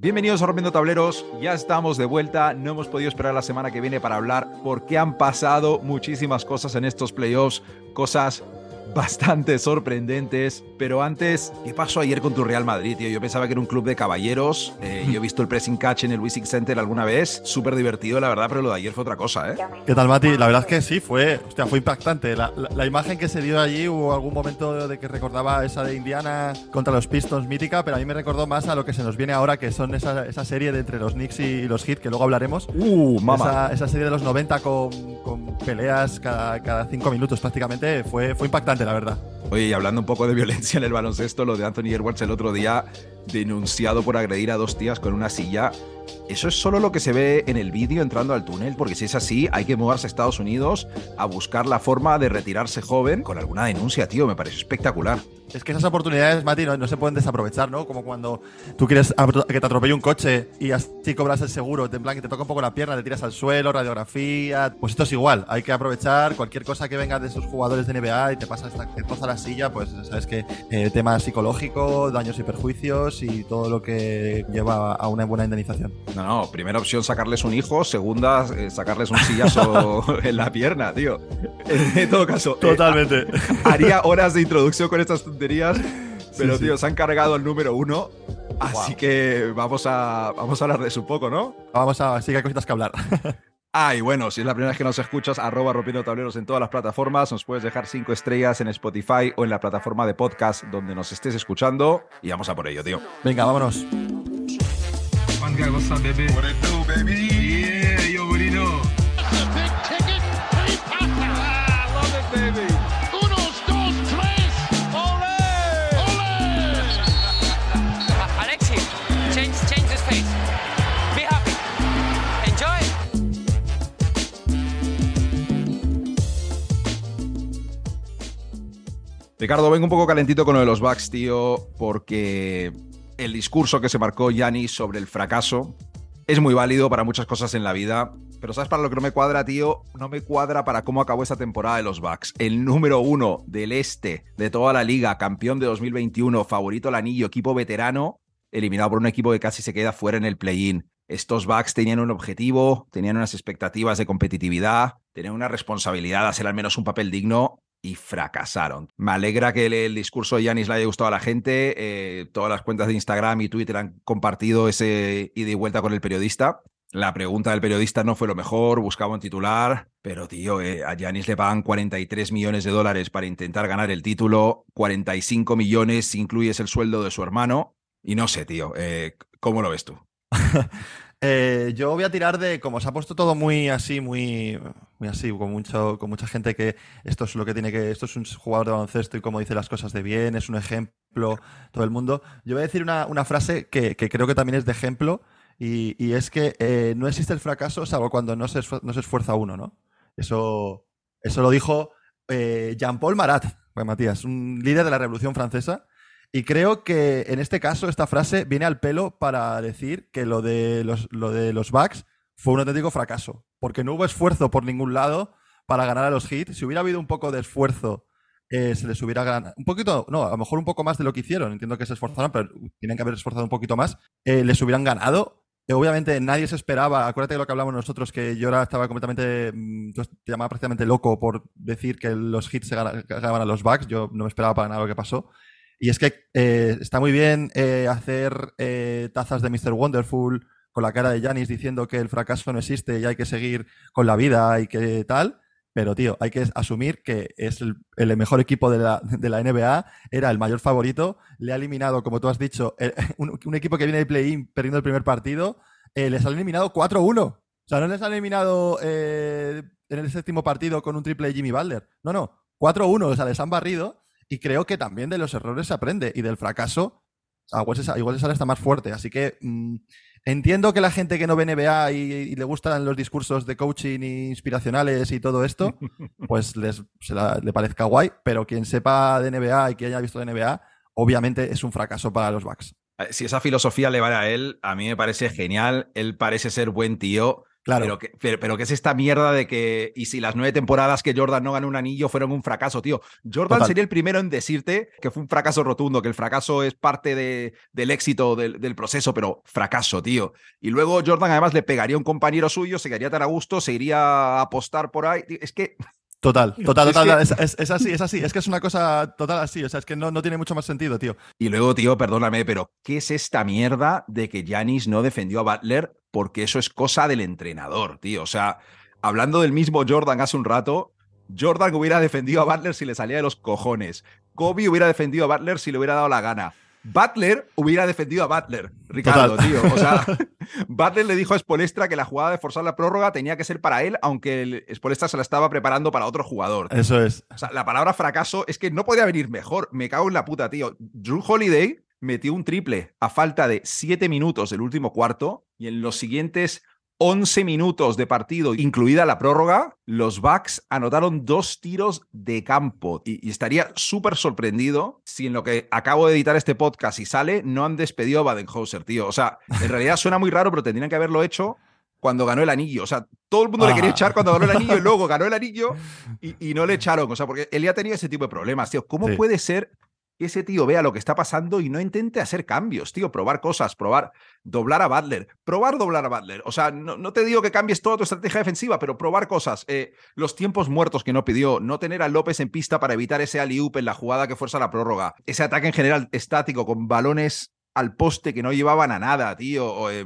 Bienvenidos a Rompiendo Tableros, ya estamos de vuelta, no hemos podido esperar la semana que viene para hablar porque han pasado muchísimas cosas en estos playoffs, cosas bastante sorprendentes. Pero antes, ¿qué pasó ayer con tu Real Madrid, tío? Yo pensaba que era un club de caballeros. Eh, yo he visto el pressing catch en el Wissing Center alguna vez. Súper divertido, la verdad, pero lo de ayer fue otra cosa, ¿eh? ¿Qué tal, Mati? La verdad es que sí, fue, hostia, fue impactante. La, la, imagen que se dio allí, hubo algún momento de que recordaba esa de Indiana contra los Pistons mítica, pero a mí me recordó más a lo que se nos viene ahora, que son esa, esa serie de entre los Knicks y los Heat, que luego hablaremos. ¡Uh, mamá! Esa, esa serie de los 90 con, con peleas cada, cada cinco minutos prácticamente fue, fue impactante, la verdad. Oye, y hablando un poco de violencia en el baloncesto, lo de Anthony Edwards el otro día, denunciado por agredir a dos tías con una silla. ¿Eso es solo lo que se ve en el vídeo entrando al túnel? Porque si es así, hay que mudarse a Estados Unidos a buscar la forma de retirarse joven con alguna denuncia, tío. Me parece espectacular. Es que esas oportunidades, Mati, no, se pueden desaprovechar, ¿no? Como cuando tú quieres que te atropelle un coche y así cobras el seguro, en plan que te toca un poco la pierna, te tiras al suelo, radiografía. Pues esto es igual, hay que aprovechar cualquier cosa que venga de esos jugadores de NBA y te pasa que poza la silla, pues sabes que eh, tema psicológico, daños y perjuicios y todo lo que lleva a una buena indemnización. No, no, primera opción sacarles un hijo, segunda eh, sacarles un sillazo en la pierna, tío. En, todo caso. Eh, Totalmente. haría horas de introducción con estas pero, tío, se han cargado el número uno. Así que vamos a, vamos a hablar de eso un poco, ¿no? Vamos a, sí que hay cositas que hablar. Ah, y bueno, si es la primera vez que nos escuchas, arroba rompiendo tableros en todas las plataformas, nos puedes dejar cinco estrellas en Spotify o en la plataforma de podcast donde nos estés escuchando y vamos a por ello, tío. Venga, vámonos. Ricardo, vengo un poco calentito con lo de los Bucks, tío, porque el discurso que se marcó Yanis sobre el fracaso es muy válido para muchas cosas en la vida, pero ¿sabes para lo que no me cuadra, tío? No me cuadra para cómo acabó esta temporada de los Bucks. El número uno del este de toda la liga, campeón de 2021, favorito al anillo, equipo veterano, eliminado por un equipo que casi se queda fuera en el play-in. Estos Bucks tenían un objetivo, tenían unas expectativas de competitividad, tenían una responsabilidad de hacer al menos un papel digno y fracasaron. Me alegra que el, discurso de Yanis le haya gustado a la gente. Eh, todas las cuentas de Instagram y Twitter han compartido ese ida y vuelta con el periodista. La pregunta del periodista no fue lo mejor, buscaba un titular, pero tío, eh, a Yanis le pagan 43 millones de dólares para intentar ganar el título, 45 millones si incluyes el sueldo de su hermano, y no sé, tío, eh, ¿cómo lo ves tú? Yo voy a tirar de, como se ha puesto todo muy así, muy, muy así, con, mucho, con mucha gente que esto es lo que tiene que, esto es un jugador de baloncesto y como dice las cosas de bien, es un ejemplo, todo el mundo. Yo voy a decir una, frase que, creo que también es de ejemplo y, es que eh, no existe el fracaso salvo cuando no se, no se esfuerza uno, ¿no? Eso, eso lo dijo eh, Jean-Paul Marat, pues, Matías, un líder de la Revolución Francesa y creo que en este caso esta frase viene al pelo para decir que lo de los, lo de los Bucks fue un auténtico fracaso, porque no hubo esfuerzo por ningún lado para ganar a los hits. Si hubiera habido un poco de esfuerzo, eh, se les hubiera ganado. Un poquito, no, a lo mejor un poco más de lo que hicieron. Entiendo que se esforzaron, pero tienen que haber esforzado un poquito más. Eh, les hubieran ganado. Eh, obviamente nadie se esperaba, acuérdate de lo que hablamos nosotros, que yo ahora estaba completamente, mm, te llamaba prácticamente loco por decir que los hits se ganaban a los Bucks, yo no me esperaba para nada lo que pasó. Y es que eh, está muy bien eh, hacer tazas de Mr. Wonderful con la cara de Janis diciendo que el fracaso no existe y hay que seguir con la vida y que tal. Pero, tío, hay que asumir que es el, mejor equipo de la, de la, NBA, era el mayor favorito, le ha eliminado, como tú has dicho, un, equipo que viene de play-in perdiendo el primer partido, les ha eliminado 4-1. O sea, no les han eliminado en el séptimo partido con un triple Jimmy Butler. No, no, 4-1, o sea, les han barrido y creo que también de los errores se aprende y del fracaso, igual se, sale hasta más fuerte. Así que mm, entiendo que la gente que no ve NBA y, le gustan los discursos de coaching inspiracionales y todo esto, pues les, le parezca guay, pero quien sepa de NBA y que haya visto de NBA, obviamente es un fracaso para los Bucks. Si esa filosofía le vale a él, a mí me parece genial. Él parece ser buen tío Claro. Pero, pero, ¿qué es esta mierda de que, y si las nueve temporadas que Jordan no ganó un anillo fueron un fracaso, tío? Jordan sería el primero en decirte que fue un fracaso rotundo, que el fracaso es parte de, del éxito del, del, proceso, pero fracaso, tío. Y luego Jordan además le pegaría a un compañero suyo, se quedaría tan a gusto, se iría a apostar por ahí. Es que Total, total, total. Es, así, es así. Es que es una cosa total así. O sea, es que no, no tiene mucho más sentido, tío. Y luego, tío, perdóname, pero ¿qué es esta mierda de que Janis no defendió a Butler? Porque eso es cosa del entrenador, tío. O sea, hablando del mismo Jordan hace un rato, Jordan hubiera defendido a Butler si le salía de los cojones. Kobe hubiera defendido a Butler si le hubiera dado la gana. Butler hubiera defendido a Butler, Ricardo, tío. O sea, Butler le dijo a Spolestra que la jugada de forzar la prórroga tenía que ser para él, aunque el Spolestra se la estaba preparando para otro jugador. Eso es. O sea, la palabra fracaso es que no podía venir mejor. Me cago en la puta, tío. Drew Holiday metió un triple a falta de siete minutos del último cuarto y en los siguientes 11 minutos de partido, incluida la prórroga, los Bucks anotaron dos tiros de campo. Y, estaría súper sorprendido si en lo que acabo de editar este podcast y sale, no han despedido a Badenhauser, tío. O sea, en realidad suena muy raro, pero tendrían que haberlo hecho cuando ganó el anillo. O sea, todo el mundo le quería ah. echar cuando ganó el anillo y luego ganó el anillo y, no le echaron. O sea, porque él ya tenía ese tipo de problemas, tío. ¿Cómo puede ser que ese tío vea lo que está pasando y no intente hacer cambios, tío, probar cosas, probar, doblar a Butler, probar doblar a Butler. O sea, no, te digo que cambies toda tu estrategia defensiva, pero probar cosas. Eh, los tiempos muertos que no pidió, no tener a López en pista para evitar ese alley en la jugada que fuerza la prórroga, ese ataque en general estático con balones al poste que no llevaban a nada, tío, o eh,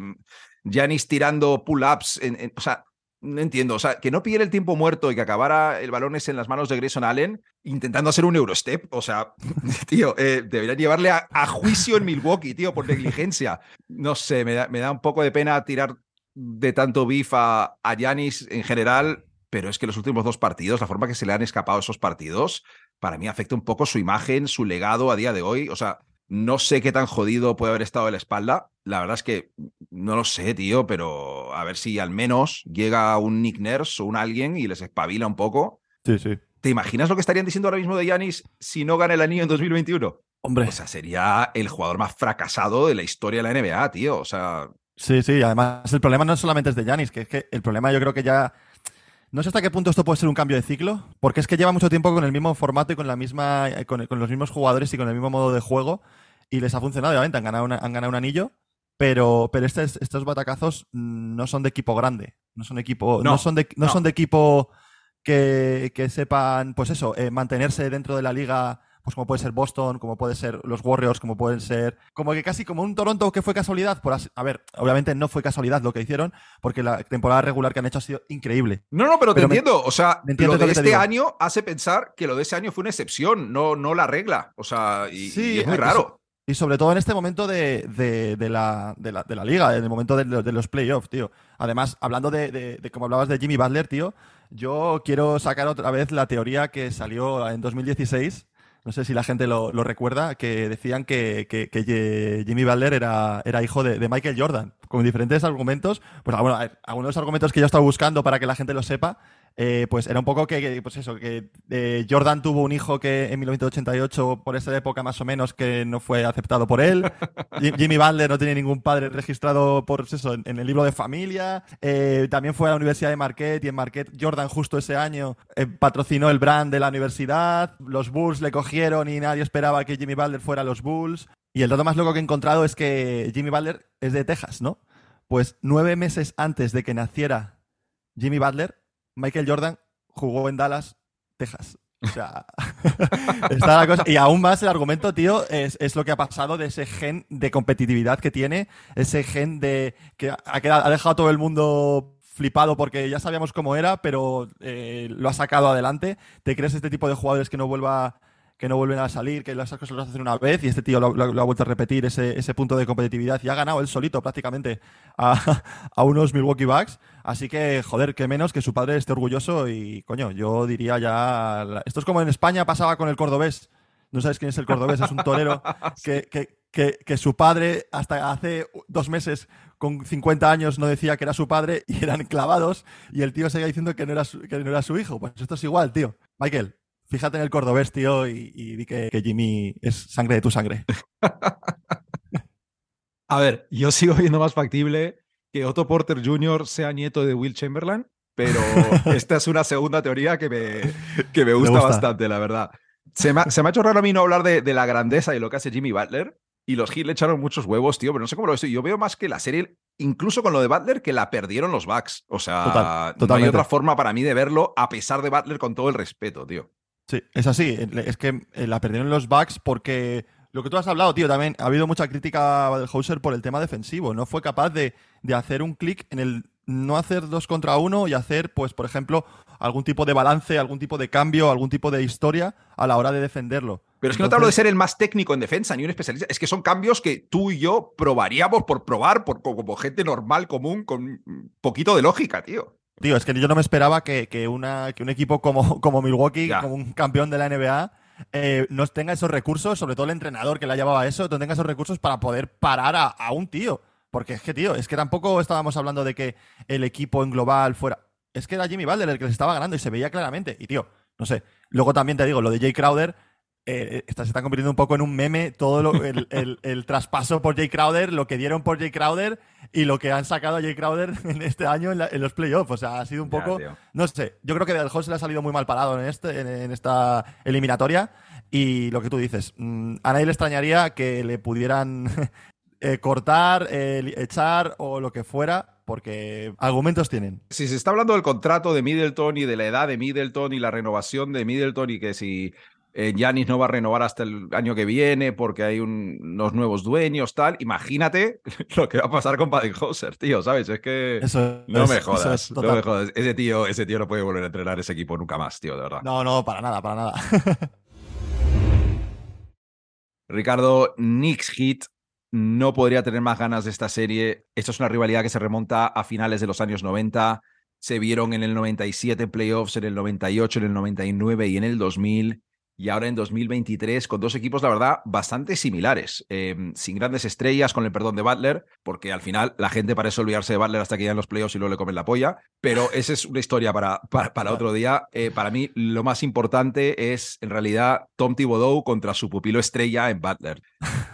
Giannis tirando pull-ups, o sea, no entiendo. O sea, que no pidiera el tiempo muerto y que acabara el balón ese en las manos de Grayson Allen intentando hacer un Eurostep. O sea, tío, eh, deberían llevarle a, juicio en Milwaukee, tío, por negligencia. No sé, me da, me da un poco de pena tirar de tanto beef a Yanis en general, pero es que los últimos dos partidos, la forma que se le han escapado esos partidos, para mí afecta un poco su imagen, su legado a día de hoy. O sea, no sé qué tan jodido puede haber estado de la espalda. La verdad es que no lo sé, tío, pero a ver si al menos llega un Nick Nurse o un alguien y les espabila un poco. Sí, sí. ¿Te imaginas lo que estarían diciendo ahora mismo de Yanis si no gana el anillo en 2021? Hombre. O sea, sería el jugador más fracasado de la historia de la NBA, tío. O sea. Sí, sí, además el problema no solamente es de Yanis, que es que el problema yo creo que ya. No sé hasta qué punto esto puede ser un cambio de ciclo, porque es que lleva mucho tiempo con el mismo formato y con la misma. con, con los mismos jugadores y con el mismo modo de juego y les ha funcionado, obviamente, han ganado, han ganado un anillo, pero, pero estos batacazos no son de equipo grande, no son, equipo, no, son, de, no, son de equipo que, sepan, pues eso, eh, mantenerse dentro de la liga pues como puede ser Boston, como puede ser los Warriors, como pueden ser, como que casi como un Toronto que fue casualidad, por a ver, obviamente no fue casualidad lo que hicieron, porque la temporada regular que han hecho ha sido increíble. No, no, pero, te entiendo, o sea, lo de este año hace pensar que lo de ese año fue una excepción, no, no la regla, o sea, y, y es muy raro. Y sobre todo en este momento de, la, de, la, de la, liga, en el momento de, los playoffs, tío. Además, hablando de, como hablabas de Jimmy Butler, tío, yo quiero sacar otra vez la teoría que salió en 2016. No sé si la gente lo, recuerda, que decían que, que, Jimmy Butler era, era hijo de, Michael Jordan, con diferentes argumentos. Pues bueno, algunos de los argumentos que yo estaba buscando para que la gente lo sepa eh, pues era un poco que, pues eso, que eh, Jordan tuvo un hijo que en 1988, por esa época más o menos, que no fue aceptado por él. Jimmy Butler no tiene ningún padre registrado por eso en, el libro de familia. Eh, también fue a la Universidad de Marquette y en Marquette Jordan justo ese año patrocinó el brand de la universidad. Los Bulls le cogieron y nadie esperaba que Jimmy Butler fuera a los Bulls. Y el dato más loco que he encontrado es que Jimmy Butler es de Texas, ¿no? Pues nueve meses antes de que naciera Jimmy Butler, Michael Jordan jugó en Dallas, Texas. O sea, está la cosa. Y aún más el argumento, tío, es, lo que ha pasado de ese gen de competitividad que tiene, ese gen de que ha, ha dejado todo el mundo flipado porque ya sabíamos cómo era, pero eh, lo ha sacado adelante. ¿Te crees este tipo de jugadores que no vuelva que no vuelven a salir, que las cosas las hacen una vez y este tío lo, ha vuelto a repetir, ese, ese, punto de competitividad y ha ganado él solito prácticamente a, a, unos Milwaukee Bucks. Así que, joder, qué menos que su padre esté orgulloso y, coño, yo diría ya... Esto es como en España pasaba con el cordobés. No sabes quién es el cordobés, es un torero que, que, que, su padre hasta hace dos meses con 50 años no decía que era su padre y eran clavados y el tío seguía diciendo que no era que no era su hijo. Pues esto es igual, tío. Michael, Fíjate en el cordobés, tío, y, di que, Jimmy es sangre de tu sangre. A ver, yo sigo viendo más factible que Otto Porter Jr. sea nieto de Will Chamberlain, pero esta es una segunda teoría que me, que me, gusta, bastante, la verdad. Se me, ha, se me, ha hecho raro a mí no hablar de, de, la grandeza y lo que hace Jimmy Butler. Y los Heat le echaron muchos huevos, tío, pero no sé cómo lo ves. Yo veo más que la serie, incluso con lo de Butler, que la perdieron los Bucks. O sea, no hay otra forma para mí de verlo, a pesar de Butler, con todo el respeto, tío. Sí, es así. Es que eh, la perdieron los Bucks porque lo que tú has hablado, tío, también ha habido mucha crítica a Hauser por el tema defensivo. No fue capaz de, de hacer un clic en el no hacer dos contra uno y hacer, pues, por ejemplo, algún tipo de balance, algún tipo de cambio, algún tipo de historia a la hora de defenderlo. Pero es que no te hablo de ser el más técnico en defensa ni un especialista. Es que son cambios que tú y yo probaríamos por probar, por, como gente normal, común, con un poquito de lógica, tío. Tío, es que yo no me esperaba que, que, una, que un equipo como, como Milwaukee, como un campeón de la NBA, eh, no tenga esos recursos, sobre todo el entrenador que la llevaba eso, no tenga esos recursos para poder parar a, a un tío. Porque es que, tío, es que tampoco estábamos hablando de que el equipo en global fuera. Es que era Jimmy Butler el que les estaba ganando y se veía claramente. Y, tío, no sé. Luego también te digo, lo de Jay Crowder, eh, se está convirtiendo un poco en un meme todo el, traspaso por Jay Crowder, lo que dieron por Jay Crowder y lo que han sacado a Jay Crowder en este año en, los playoffs. O sea, ha sido un poco. no sé. Yo creo que Del Host le ha salido muy mal parado en, este, en, esta eliminatoria. Y lo que tú dices, mm, a nadie le extrañaría que le pudieran eh, cortar, eh, echar o lo que fuera, porque argumentos tienen. Si se está hablando del contrato de Middleton y de la edad de Middleton y la renovación de Middleton y que si Yanis eh, no va a renovar hasta el año que viene porque hay unos nuevos dueños, tal. Imagínate lo que va a pasar con Badenhauser, tío, ¿sabes? Es que no, me jodas, no me jodas. Ese tío, ese tío no puede volver a entrenar ese equipo nunca más, tío, de verdad. No, no, para nada, para nada. Ricardo, Knicks Hit no podría tener más ganas de esta serie. Esto es una rivalidad que se remonta a finales de los años 90. Se vieron en el 97 playoffs, en el 98, en el 99 y en el 2000 y ahora en 2023 con dos equipos, la verdad, bastante similares, em, sin grandes estrellas, con el perdón de Butler, porque al final la gente parece olvidarse de Butler hasta que ya en los playoffs y luego le comen la polla, pero esa es una historia para, para, otro día. Eh, para mí, lo más importante es, en realidad, Tom Thibodeau contra su pupilo estrella en Butler.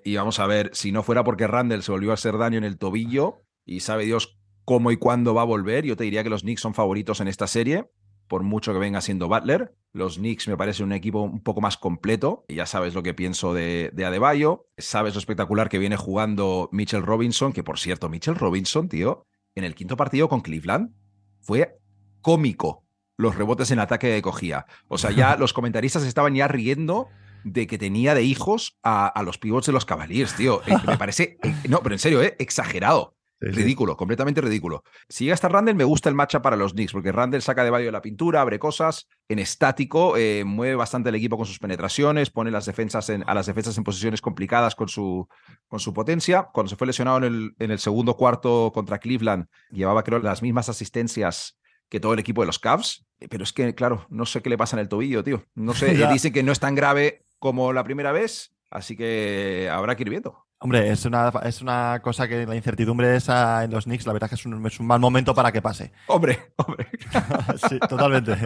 Y vamos a ver, si no fuera porque Randall se volvió a hacer daño en el tobillo y sabe Dios cómo y cuándo va a volver, yo te diría que los Knicks son favoritos en esta serie por mucho que venga siendo Butler. Los Knicks me parece un equipo un poco más completo. Y ya sabes lo que pienso de, de Adebayo. Sabes lo espectacular que viene jugando Mitchell Robinson, que por cierto, Mitchell Robinson, tío, en el quinto partido con Cleveland fue cómico los rebotes en ataque que cogía. O sea, ya los comentaristas estaban ya riendo de que tenía de hijos a, los pivots de los Cavaliers, tío. Eh, me parece, eh, no, pero en serio, eh, exagerado ridículo, completamente ridículo. Si llega hasta Randall, me gusta el matchup para los Knicks, porque Randall saca de de la pintura, abre cosas, en estático, eh, mueve bastante el equipo con sus penetraciones, pone las defensas en, a las defensas en posiciones complicadas con su, con su potencia. Cuando se fue lesionado en el, en el segundo cuarto contra Cleveland, llevaba creo las mismas asistencias que todo el equipo de los Cavs, pero es que, claro, no sé qué le pasa en el tobillo, tío. No sé, dice que no es tan grave como la primera vez, así que habrá que ir viendo. Hombre, es una, es una cosa que la incertidumbre esa en los Knicks, la verdad es que es un, es un mal momento para que pase. Hombre, hombre. sí, totalmente.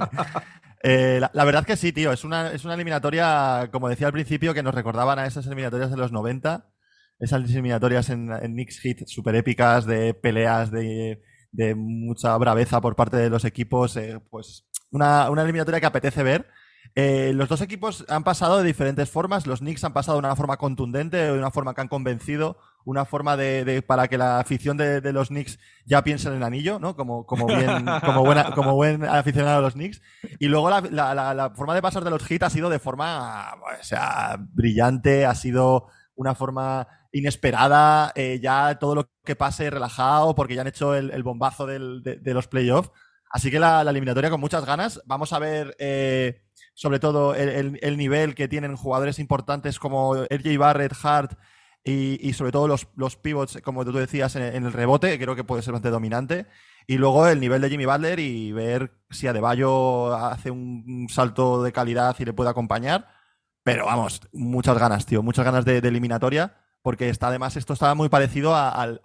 Eh, la, verdad que sí, tío. Es una, es una eliminatoria, como decía al principio, que nos recordaban a esas eliminatorias de los 90. Esas eliminatorias en, en Knicks Hit súper épicas, de peleas, de, de, mucha braveza por parte de los equipos. Eh, pues una, una eliminatoria que apetece ver eh, los dos equipos han pasado de diferentes formas. Los Knicks han pasado de una forma contundente, de una forma que han convencido, una forma de, para que la afición de, los Knicks ya piense en el anillo, ¿no? Como, como, bien, como, buena, como buen aficionado de los Knicks. Y luego la, forma de pasar de los hits ha sido de forma, o sea, brillante, ha sido una forma inesperada, eh, ya todo lo que pase relajado, porque ya han hecho el, bombazo de, los playoffs. Así que la, eliminatoria con muchas ganas. Vamos a ver eh, sobre todo el, nivel que tienen jugadores importantes como RJ Barrett, Hart y, sobre todo los, los, pivots, como tú decías, en, el rebote, creo que puede ser bastante dominante. Y luego el nivel de Jimmy Butler y ver si Adebayo hace un salto de calidad y le puede acompañar. Pero vamos, muchas ganas, tío, muchas ganas de, eliminatoria, porque está además esto está muy parecido al,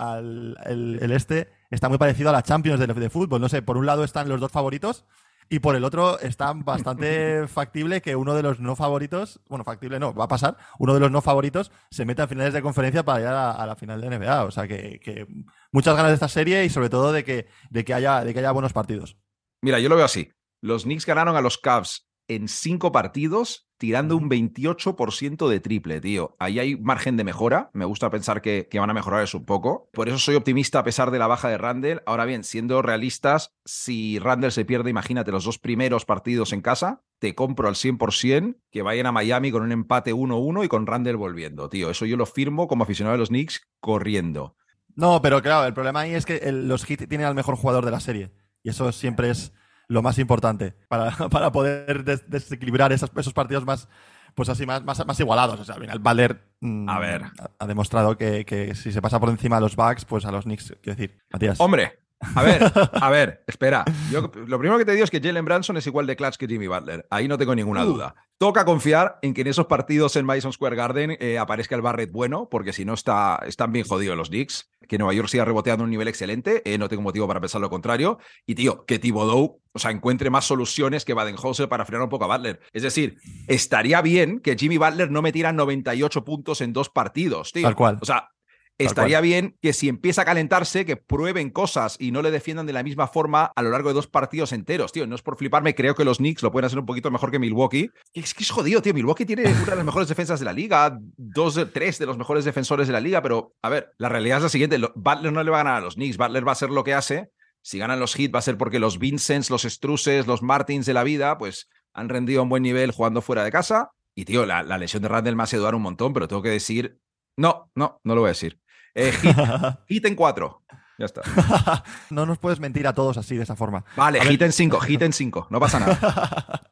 el, este, está muy parecido a la Champions de, de, fútbol. No sé, por un lado están los dos favoritos Y por el otro, está bastante factible que uno de los no favoritos, bueno, factible no, va a pasar, uno de los no favoritos se meta a finales de conferencia para llegar a, la final de NBA. O sea que, muchas ganas de esta serie y sobre todo de que, de que, haya, de que haya buenos partidos. Mira, yo lo veo así. Los Knicks ganaron a los Cavs en cinco partidos tirando un 28% de triple, tío. Ahí hay margen de mejora. Me gusta pensar que, van a mejorar eso un poco. Por eso soy optimista a pesar de la baja de Randall. Ahora bien, siendo realistas, si Randall se pierde, imagínate, los dos primeros partidos en casa, te compro al 100% que vayan a Miami con un empate 1-1 y con Randall volviendo, tío. Eso yo lo firmo como aficionado de los Knicks corriendo. No, pero claro, el problema ahí es que los Heat tienen al mejor jugador de la serie. Y eso siempre es lo más importante para, para poder desequilibrar esos, esos partidos más, pues así más, más, más igualados. O sea, al final Valer mm, a ver. Ha, demostrado que, que, si se pasa por encima de los Bucks, pues a los Knicks, quiero decir, Matías. Hombre, a ver, a ver, espera. Yo, lo primero que te digo es que Jalen Branson es igual de clutch que Jimmy Butler. Ahí no tengo ninguna uh. duda. Toca confiar en que en esos partidos en Madison Square Garden eh, aparezca el Barrett bueno, porque si no está, están bien jodidos los Knicks. Que Nueva York siga reboteando un nivel excelente, eh, no tengo motivo para pensar lo contrario. Y tío, que Thibodeau o sea, encuentre más soluciones que Badenhauser para frenar un poco a Butler. Es decir, estaría bien que Jimmy Butler no metiera 98 puntos en dos partidos, tío. Tal cual. O sea, Estaría bien que si empieza a calentarse, que prueben cosas y no le defiendan de la misma forma a lo largo de dos partidos enteros, tío. No es por fliparme, creo que los Knicks lo pueden hacer un poquito mejor que Milwaukee. Es que es jodido, tío. Milwaukee tiene una de las mejores defensas de la liga, dos, tres de los mejores defensores de la liga, pero a ver, la realidad es la siguiente: Butler no le va a ganar a los Knicks. Butler va a hacer lo que hace. Si ganan los hits va a ser porque los Vincents, los Struces, los Martins de la vida, pues han rendido a un buen nivel jugando fuera de casa. Y, tío, la, lesión de Randall me hace dudar un montón, pero tengo que decir. No, no, no lo voy a decir. Eh, hit, en 4. Ya está. no nos puedes mentir a todos así, de esa forma. Vale, hit en 5, hit en 5. No pasa nada.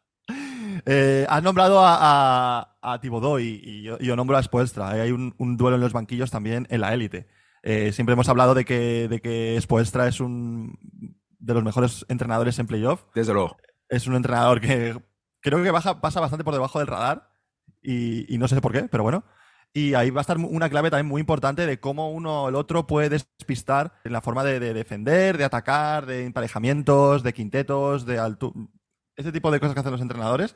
Eh, has nombrado a, a, a y, yo, nombro a Spoelstra. Hay un, duelo en los banquillos también en la élite. Eh, siempre hemos hablado de que, de que Spoelstra es un de los mejores entrenadores en playoff. Desde luego. Es un entrenador que creo que baja, pasa bastante por debajo del radar y, y no sé por qué, pero bueno. Y ahí va a estar una clave también muy importante de cómo uno o el otro puede despistar en la forma de, defender, de atacar, de emparejamientos, de quintetos, de alto... Ese tipo de cosas que hacen los entrenadores.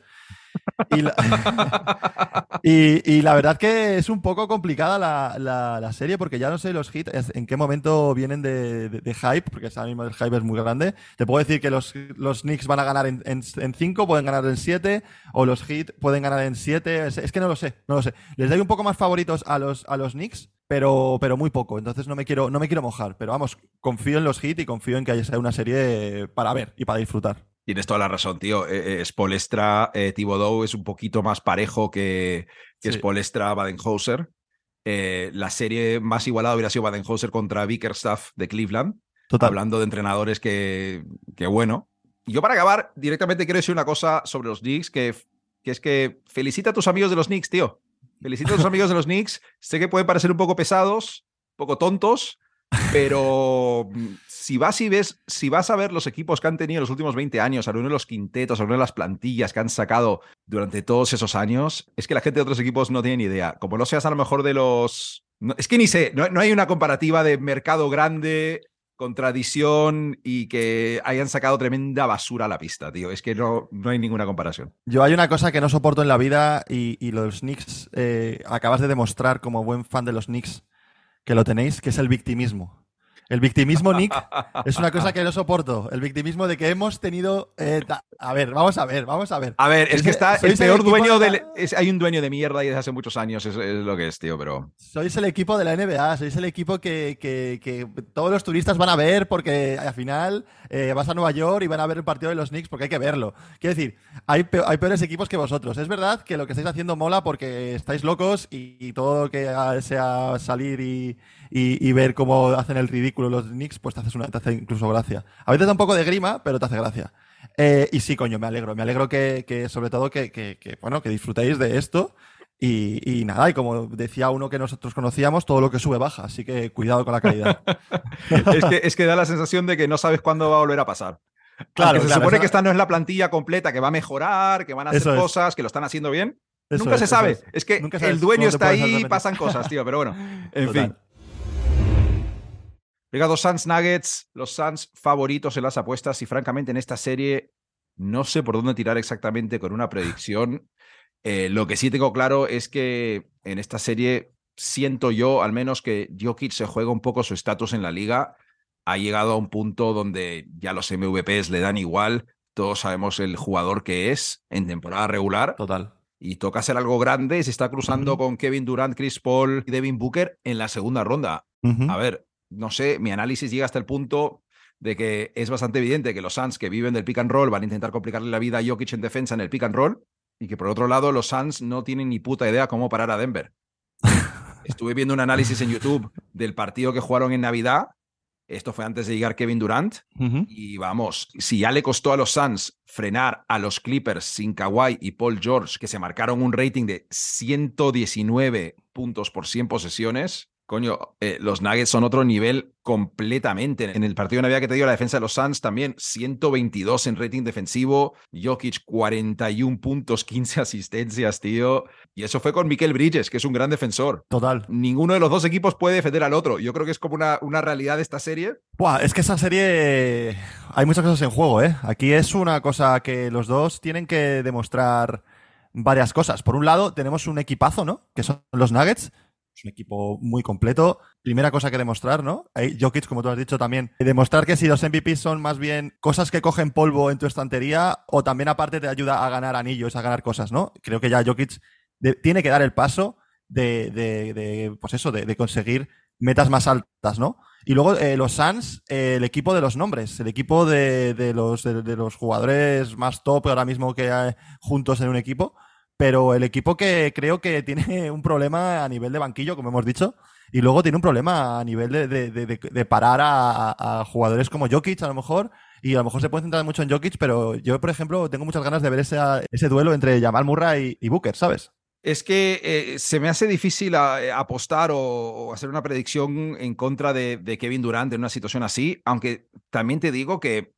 Y la, verdad que es un poco complicada la, serie porque ya no sé los hits en qué momento vienen de, hype, porque ahora mismo el hype es muy grande. Te puedo decir que los, los Knicks van a ganar en 5, pueden ganar en 7, o los hits pueden ganar en 7. Es, que no lo sé, no lo sé. Les doy un poco más favoritos a los, a los Knicks, pero, pero muy poco. Entonces no me quiero, no me quiero mojar. Pero vamos, confío en los hits y confío en que haya una serie para ver y para disfrutar. Tienes toda la razón, tío. Eh, eh, Spolestra, eh, Thibodeau es un poquito más parejo que, que Spolestra Badenhauser. la serie más igualada hubiera sido Badenhauser contra Bickerstaff de Cleveland. Hablando de entrenadores que, que bueno. Yo para acabar, directamente quiero decir una cosa sobre los Knicks, que, que es que felicita a tus amigos de los Knicks, tío. Felicita a tus amigos de los Knicks. Sé que pueden parecer un poco pesados, un poco tontos, pero si vas y ves, si vas a ver los equipos que han tenido los últimos 20 años, algunos de los quintetos, algunas de las plantillas que han sacado durante todos esos años, es que la gente de otros equipos no tiene ni idea. Como no seas a lo mejor de los. es que ni sé, no, hay una comparativa de mercado grande con tradición y que hayan sacado tremenda basura a la pista, tío. Es que no, no hay ninguna comparación. Yo hay una cosa que no soporto en la vida y, los Knicks, eh, acabas de demostrar como buen fan de los Knicks que lo tenéis, que es el victimismo. El victimismo, Nick, es una cosa que no soporto. El victimismo de que hemos tenido. Eh, a ver, vamos a ver, vamos a ver. A ver, es, que está el peor dueño del. hay un dueño de mierda y desde hace muchos años es, lo que es, tío, pero. Sois el equipo de la NBA, sois el equipo que, todos los turistas van a ver porque al final eh, vas a Nueva York y van a ver el partido de los Knicks porque hay que verlo. Quiero decir, hay, hay peores equipos que vosotros. Es verdad que lo que estáis haciendo mola porque estáis locos y todo lo que sea salir y y, ver cómo hacen el ridículo los Knicks, pues te, haces una, te hace incluso gracia. A veces da un poco de grima, pero te hace gracia. Eh, y sí, coño, me alegro. Me alegro que, sobre todo, que, bueno, que disfrutéis de esto. Y, nada, y como decía uno que nosotros conocíamos, todo lo que sube baja, así que cuidado con la calidad. es, que, es que da la sensación de que no sabes cuándo va a volver a pasar. Claro, se supone que esta no es la plantilla completa, que va a mejorar, que van a hacer cosas, que lo están haciendo bien. nunca se sabe. Es, que el dueño está ahí y pasan cosas, tío. Pero bueno, en fin. Llegado Suns Nuggets, los Suns favoritos en las apuestas y francamente en esta serie No sé por dónde tirar exactamente con una predicción. Eh, lo que sí tengo claro es que en esta serie siento yo al menos que Jokic se juega un poco su estatus en la liga. Ha llegado a un punto donde ya los MVPs le dan igual. Todos sabemos el jugador que es en temporada regular. Total. Y toca hacer algo grande y se está cruzando con Kevin Durant, Chris Paul y Devin Booker en la segunda ronda. A ver, no sé, mi análisis llega hasta el punto de que es bastante evidente que los Suns que viven del pick and roll van a intentar complicarle la vida a Jokic en defensa en el pick and roll y que por otro lado los Suns no tienen ni puta idea cómo parar a Denver. Estuve viendo un análisis en YouTube del partido que jugaron en Navidad. Esto fue antes de llegar Kevin Durant. Y vamos, si ya le costó a los Suns frenar a los Clippers sin Kawhi y Paul George, que se marcaron un rating de 119 puntos por 100 posesiones, Coño, eh, los Nuggets son otro nivel completamente. En el partido de Navidad que te dio la defensa de los Suns también 122 en rating defensivo, Jokic 41 puntos, 15 asistencias, tío. Y eso fue con Mikel Bridges, que es un gran defensor. Total. Ninguno de los dos equipos puede defender al otro. Yo creo que es como una, una realidad de esta serie. Buah, es que esa serie hay muchas cosas en juego, ¿eh? Aquí es una cosa que los dos tienen que demostrar varias cosas. Por un lado, tenemos un equipazo, ¿no? Que son los Nuggets un equipo muy completo. Primera cosa que demostrar, ¿no? Jokic, como tú has dicho también, demostrar que si los MVPs son más bien cosas que cogen polvo en tu estantería o también aparte te ayuda a ganar anillos, a ganar cosas, ¿no? Creo que ya Jokic tiene que dar el paso de, pues eso, de, conseguir metas más altas, ¿no? Y luego eh, los Suns, eh, el equipo de los nombres, el equipo de, los, de, los jugadores más top ahora mismo que hay juntos en un equipo pero el equipo que creo que tiene un problema a nivel de banquillo, como hemos dicho, y luego tiene un problema a nivel de, parar a, jugadores como Jokic, a lo mejor, y a lo mejor se puede centrar mucho en Jokic, pero yo, por ejemplo, tengo muchas ganas de ver ese, ese duelo entre Jamal Murray y, Booker, ¿sabes? Es que eh, se me hace difícil eh, apostar o, hacer una predicción en contra de, Kevin Durant en una situación así, aunque también te digo que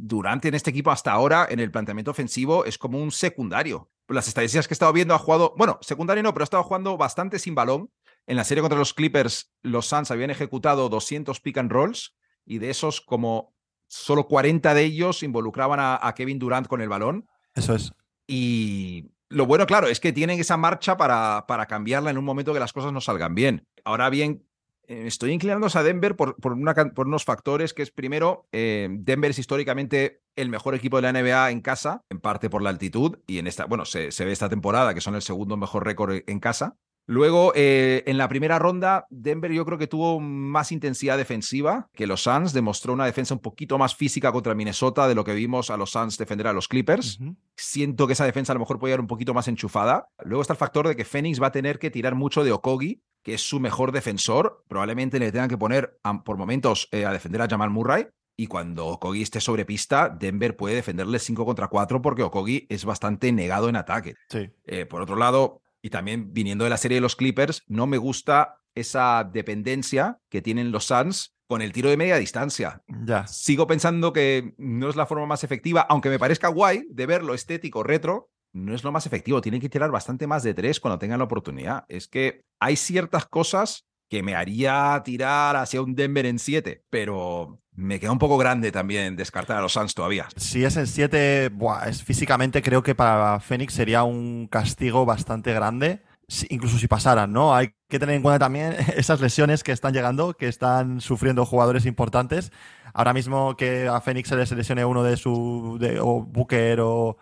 Durant en este equipo hasta ahora, en el planteamiento ofensivo, es como un secundario las estadísticas que he estado viendo, ha jugado, bueno, secundario no, pero ha estado jugando bastante sin balón. En la serie contra los Clippers, los Suns habían ejecutado 200 pick and rolls y de esos, como solo 40 de ellos involucraban a, Kevin Durant con el balón. Eso es. Y lo bueno, claro, es que tienen esa marcha para, para cambiarla en un momento que las cosas no salgan bien. Ahora bien, estoy inclinándose a Denver por, por, unos factores, que es primero, eh, Denver es históricamente el mejor equipo de la NBA en casa, en parte por la altitud, y en esta, bueno, se, ve esta temporada que son el segundo mejor récord en casa. Luego, eh, en la primera ronda, Denver yo creo que tuvo más intensidad defensiva que los Suns, demostró una defensa un poquito más física contra Minnesota de lo que vimos a los Suns defender a los Clippers. Siento que esa defensa a lo mejor puede ir un poquito más enchufada. Luego está el factor de que Phoenix va a tener que tirar mucho de Okogi, que es su mejor defensor. Probablemente le tengan que poner por momentos eh, a defender a Jamal Murray. Y cuando Okogi esté sobre pista, Denver puede defenderle 5 contra 4 porque Okogi es bastante negado en ataque. Sí. Eh, por otro lado, y también viniendo de la serie de los Clippers, no me gusta esa dependencia que tienen los Suns con el tiro de media distancia. Ya. Sigo pensando que no es la forma más efectiva, aunque me parezca guay de verlo estético, retro, no es lo más efectivo. Tienen que tirar bastante más de tres cuando tengan la oportunidad. Es que hay ciertas cosas que me haría tirar hacia un Denver en 7, pero me queda un poco grande también descartar a los Suns todavía. Si es en 7, es, físicamente creo que para Phoenix sería un castigo bastante grande, incluso si pasaran, ¿no? Hay que tener en cuenta también esas lesiones que están llegando, que están sufriendo jugadores importantes. Ahora mismo que a Phoenix se le lesione uno de su, de, o Booker o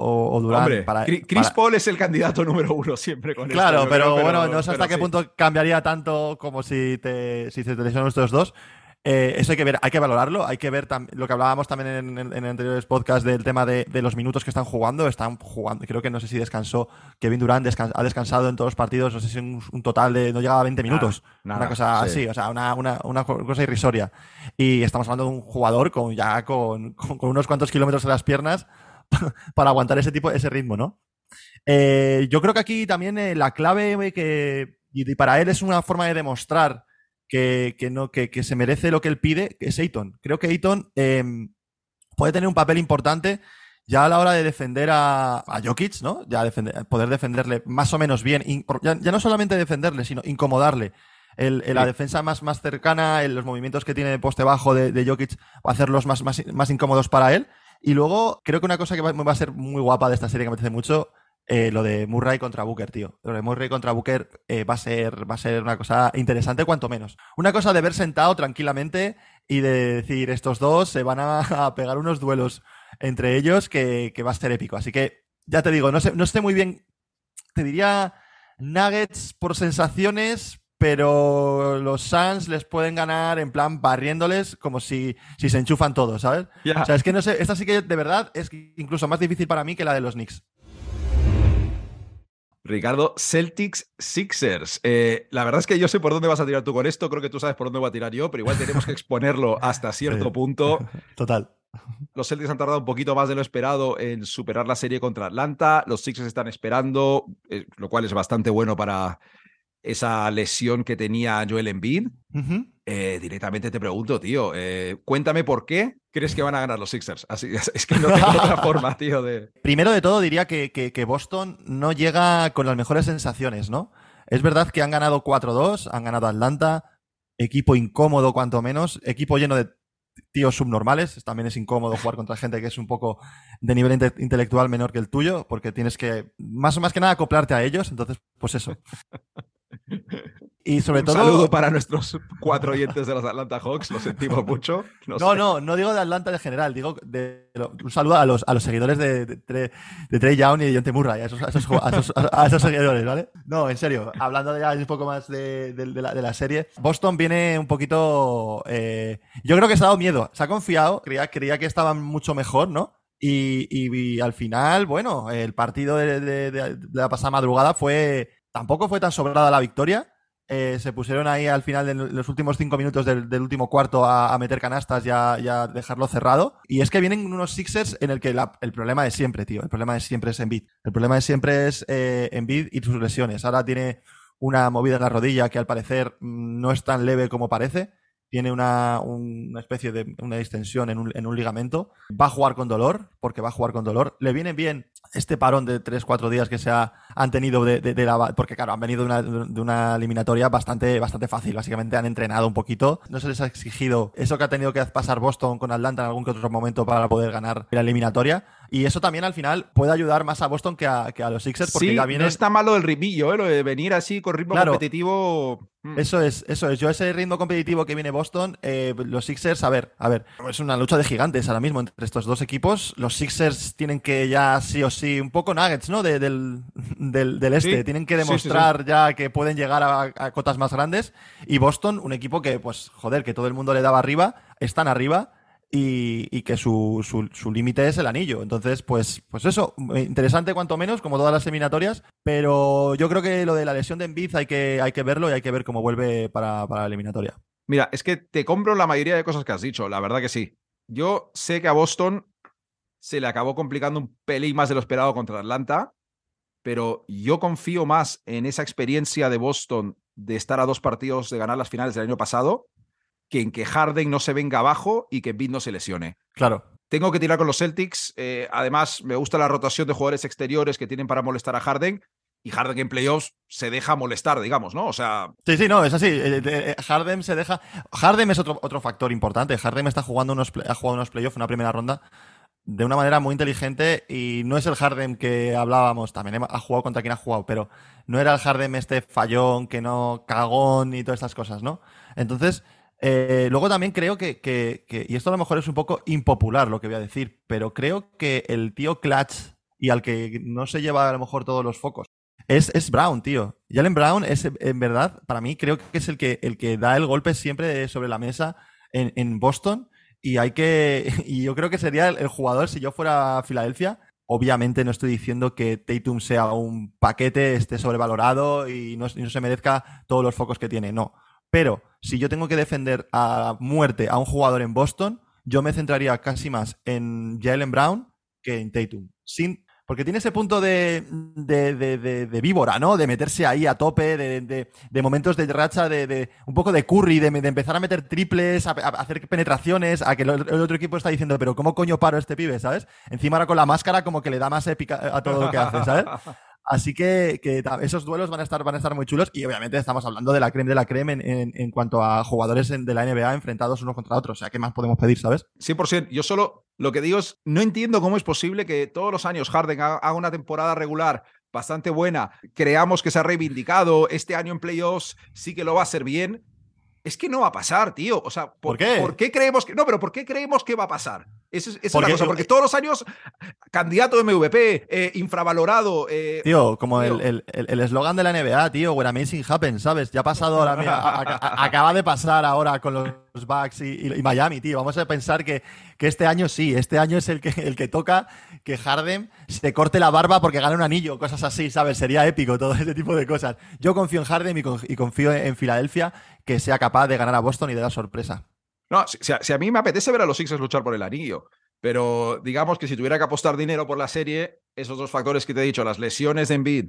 o, Durant. para, Chris Paul es el candidato número uno siempre con Claro, pero, bueno, no sé hasta qué punto cambiaría tanto como si te, si te lesionan estos dos. Eh, eso hay que ver, hay que valorarlo, hay que ver lo que hablábamos también en, en, anteriores podcasts del tema de, los minutos que están jugando. Están jugando, creo que no sé si descansó, Kevin Durant ha descansado en todos los partidos, no sé si un, un total de, no llegaba a 20 minutos. una cosa así, o sea, una, una, una, cosa irrisoria. Y estamos hablando de un jugador con ya con, con unos cuantos kilómetros en las piernas para aguantar ese tipo, ese ritmo, ¿no? Eh, yo creo que aquí también eh, la clave que, y, para él es una forma de demostrar que, no, que, se merece lo que él pide, es Ayton. Creo que Ayton em, puede tener un papel importante ya a la hora de defender a, a Jokic, ¿no? Ya defender, poder defenderle más o menos bien. Ya, no solamente defenderle, sino incomodarle. El, la defensa más, más cercana, los movimientos que tiene de poste bajo de, de Jokic, hacerlos más, más, más incómodos para él Y luego, creo que una cosa que va, a ser muy guapa de esta serie que me apetece mucho eh, lo de Murray contra Booker, tío. Lo de Murray contra Booker eh, va, a ser, va a ser una cosa interesante, cuanto menos. Una cosa de ver sentado tranquilamente y de decir, estos dos se van a, pegar unos duelos entre ellos que, va a ser épico. Así que, ya te digo, no sé, no sé muy bien, te diría Nuggets por sensaciones, pero los Suns les pueden ganar en plan barriéndoles como si, si se enchufan todos, ¿sabes? O sea, es que no sé, esta sí que de verdad es incluso más difícil para mí que la de los Knicks. Ricardo, Celtics Sixers. Eh, la verdad es que yo sé por dónde vas a tirar tú con esto, creo que tú sabes por dónde voy a tirar yo, pero igual tenemos que exponerlo hasta cierto punto. Total. Los Celtics han tardado un poquito más de lo esperado en superar la serie contra Atlanta. Los Sixers están esperando, eh, lo cual es bastante bueno para esa lesión que tenía Joel Embiid. Eh, directamente te pregunto, tío, cuéntame por qué crees que van a ganar los Sixers? Así, es que no tengo otra forma, tío, de... Primero de todo diría que, que, Boston no llega con las mejores sensaciones, ¿no? Es verdad que han ganado 4-2, han ganado Atlanta, equipo incómodo cuanto menos, equipo lleno de tíos subnormales, también es incómodo jugar contra gente que es un poco de nivel intelectual menor que el tuyo, porque tienes que, más o más que nada, acoplarte a ellos, entonces, pues eso. Y sobre un todo. saludo para nuestros cuatro oyentes de los Atlanta Hawks, lo sentimos mucho. No, no, no, digo de Atlanta en general, digo de, un saludo a los, a los seguidores de, de, Trey Young y de John Temurra, a esos, a, esos, seguidores, ¿vale? No, en serio, hablando ya un poco más de, la, la, serie, Boston viene un poquito. Eh, yo creo que se ha dado miedo, se ha confiado, creía, creía que estaban mucho mejor, ¿no? Y, y, al final, bueno, el partido de, la pasada madrugada fue. Tampoco fue tan sobrada la victoria eh, se pusieron ahí al final de los últimos cinco minutos del, último cuarto a, meter canastas y a, dejarlo cerrado. Y es que vienen unos Sixers en el que el problema de siempre, tío. El problema de siempre es Embiid. El problema de siempre es eh, Embiid y sus lesiones. Ahora tiene una movida en la rodilla que al parecer mm, no es tan leve como parece tiene una, una, especie de una distensión en un, en un, ligamento. Va a jugar con dolor, porque va a jugar con dolor. Le viene bien este parón de 3-4 días que se ha, han tenido de, de, la... Porque claro, han venido de una, de una, eliminatoria bastante, bastante fácil. Básicamente han entrenado un poquito. No se les ha exigido eso que ha tenido que pasar Boston con Atlanta en algún que otro momento para poder ganar la eliminatoria. Y eso también al final puede ayudar más a Boston que a, que a los Sixers. Porque sí, ya viene... no está malo el ritmillo, ¿eh? lo de venir así con ritmo competitivo Mm. Eso es, eso es. Yo ese ritmo competitivo que viene Boston, eh, los Sixers, a ver, a ver, es una lucha de gigantes ahora mismo entre estos dos equipos. Los Sixers tienen que ya sí o sí, un poco nuggets, ¿no? del, del, este, tienen que demostrar ya que pueden llegar a, cotas más grandes. Y Boston, un equipo que, pues, joder, que todo el mundo le daba arriba, están arriba y, que su, su, límite es el anillo. Entonces, pues, pues eso, interesante cuanto menos, como todas las eliminatorias, pero yo creo que lo de la lesión de Embiid hay que, hay que verlo y hay que ver cómo vuelve para, para la eliminatoria. Mira, es que te compro la mayoría de cosas que has dicho, la verdad que sí. Yo sé que a Boston se le acabó complicando un pelín más de lo esperado contra Atlanta, pero yo confío más en esa experiencia de Boston de estar a dos partidos de ganar las finales del año pasado que en que Harden no se venga abajo y que Embiid no se lesione. Claro. Tengo que tirar con los Celtics. Eh, además, me gusta la rotación de jugadores exteriores que tienen para molestar a Harden. Y Harden en playoffs se deja molestar, digamos, ¿no? O sea. Sí, sí, no, es así. Eh, eh, Harden se deja. Harden es otro, otro factor importante. Harden está jugando unos, ha jugado unos playoffs, una primera ronda, de una manera muy inteligente. Y no es el Harden que hablábamos. También ha jugado contra quien ha jugado, pero no era el Harden este fallón, que no, cagón y todas estas cosas, ¿no? Entonces, eh, luego también creo que, y esto a lo mejor es un poco impopular lo que voy a decir, pero creo que el tío Clutch y al que no se lleva a lo mejor todos los focos es, es Brown, tío. Jalen Brown es, en verdad, para mí creo que es el que, el que da el golpe siempre sobre la mesa en, Boston y hay que, y yo creo que sería el, jugador si yo fuera a Filadelfia. Obviamente no estoy diciendo que Tatum sea un paquete, esté sobrevalorado y no, y no se merezca todos los focos que tiene, no pero si yo tengo que defender a muerte a un jugador en Boston, yo me centraría casi más en Jalen Brown que en Tatum. Sin, porque tiene ese punto de, de, víbora, ¿no? De meterse ahí a tope, de, momentos de racha, de, un poco de curry, de, empezar a meter triples, a, hacer penetraciones, a que el, otro equipo está diciendo, pero ¿cómo coño paro este pibe, ¿sabes? Encima ahora con la máscara como que le da más épica a todo lo que hace, ¿sabes? Así que, esos duelos van a, estar, van a estar muy chulos y obviamente estamos hablando de la creme de la creme en, cuanto a jugadores de la NBA enfrentados unos contra otros. O sea, ¿qué más podemos pedir, sabes? 100%. Yo solo Lo que digo es, no entiendo cómo es posible que todos los años Harden haga una temporada regular bastante buena, creamos que se ha reivindicado, este año en playoffs sí que lo va a hacer bien. Es que no va a pasar, tío. O sea, ¿por, qué? ¿por qué creemos que.? No, pero ¿por qué creemos que va a pasar? Esa es, la cosa, porque todos los años, candidato de MVP, eh, infravalorado. Eh, tío, como el eslogan de la NBA, tío, when amazing happens, ¿sabes? Ya ha pasado ahora, acaba de pasar ahora con los Bucks y, Miami, tío. Vamos a pensar que, que, este año sí, este año es el que, el que toca que Harden se corte la barba porque gane un anillo, cosas así, ¿sabes? Sería épico todo ese tipo de cosas. Yo confío en Harden y, confío en Filadelfia que sea capaz de ganar a Boston y de dar sorpresa. No, si, a mí me apetece ver a los Sixers luchar por el anillo, pero digamos que si tuviera que apostar dinero por la serie, esos dos factores que te he dicho, las lesiones de Embiid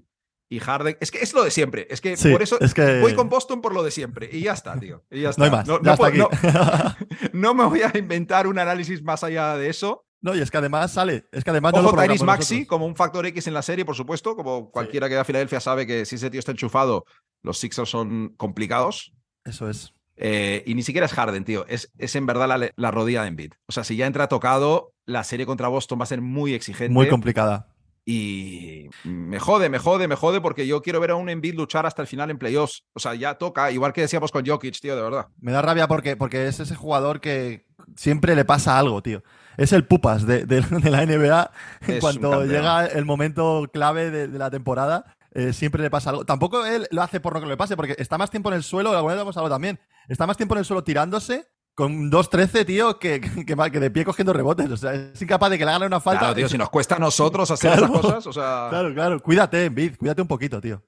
y Harden, es que es lo de siempre, es que por eso voy con Boston por lo de siempre y ya está, tío. Y ya está. No hay más, no, me voy a inventar un análisis más allá de eso. No, y es que además sale, es que además Ojo, no Maxi como un factor X en la serie, por supuesto, como cualquiera que da a Filadelfia sabe que si ese tío está enchufado, los Sixers son complicados. Eso es. Eh, y ni siquiera es Harden, tío. Es, es en verdad la, rodilla de Embiid. O sea, si ya entra tocado, la serie contra Boston va a ser muy exigente. Muy complicada. Y me jode, me jode, me jode porque yo quiero ver a un Embiid luchar hasta el final en playoffs. O sea, ya toca, igual que decíamos con Jokic, tío, de verdad. Me da rabia porque, porque es ese jugador que siempre le pasa algo, tío. Es el pupas de, la NBA. En cuanto llega el momento clave de la temporada, eh, siempre le pasa algo. Tampoco él lo hace por lo que le pase, porque está más tiempo en el suelo, alguna vez lo hemos hablado también, está más tiempo en el suelo tirándose con 2-13, tío, que, que, de pie cogiendo rebotes. O sea, es incapaz de que le hagan una falta. Claro, tío, si nos cuesta a nosotros hacer esas cosas, o sea... Claro, claro. Cuídate, Bid, cuídate un poquito, tío.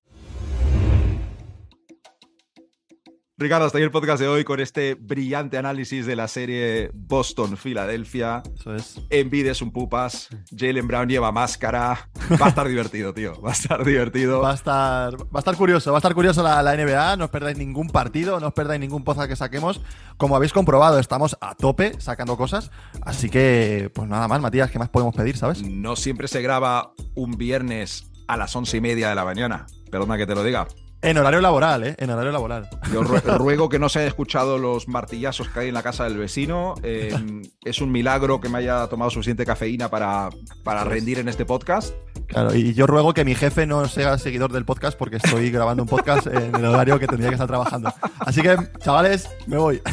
Ricardo, hasta ahí el podcast de hoy con este brillante análisis de la serie Boston-Filadelfia. Eso es. Envides un pupas. Jalen Brown lleva máscara. Va a estar divertido, tío. Va a estar divertido. Va a estar, va a estar curioso. Va a estar curioso la, NBA. No os perdáis ningún partido. No os perdáis ningún podcast que saquemos. Como habéis comprobado, estamos a tope sacando cosas. Así que, pues nada más, Matías, ¿qué más podemos pedir, sabes? No siempre se graba un viernes a las once y media de la mañana. Perdona que te lo diga. En horario laboral, ¿eh? En horario laboral. Yo ruego que no se haya escuchado los martillazos que hay en la casa del vecino. Eh, es un milagro que me haya tomado suficiente cafeína para, para rendir en este podcast. Claro, y yo ruego que mi jefe no sea seguidor del podcast porque estoy grabando un podcast en el horario que tendría que estar trabajando. Así que, chavales, me voy.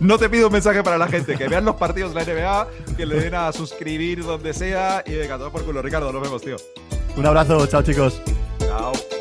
No te pido un mensaje para la gente, que vean los partidos de la NBA, que le den a suscribir donde sea y venga, todo por culo. Ricardo, nos vemos, tío. Un abrazo, chao chicos. Tchau.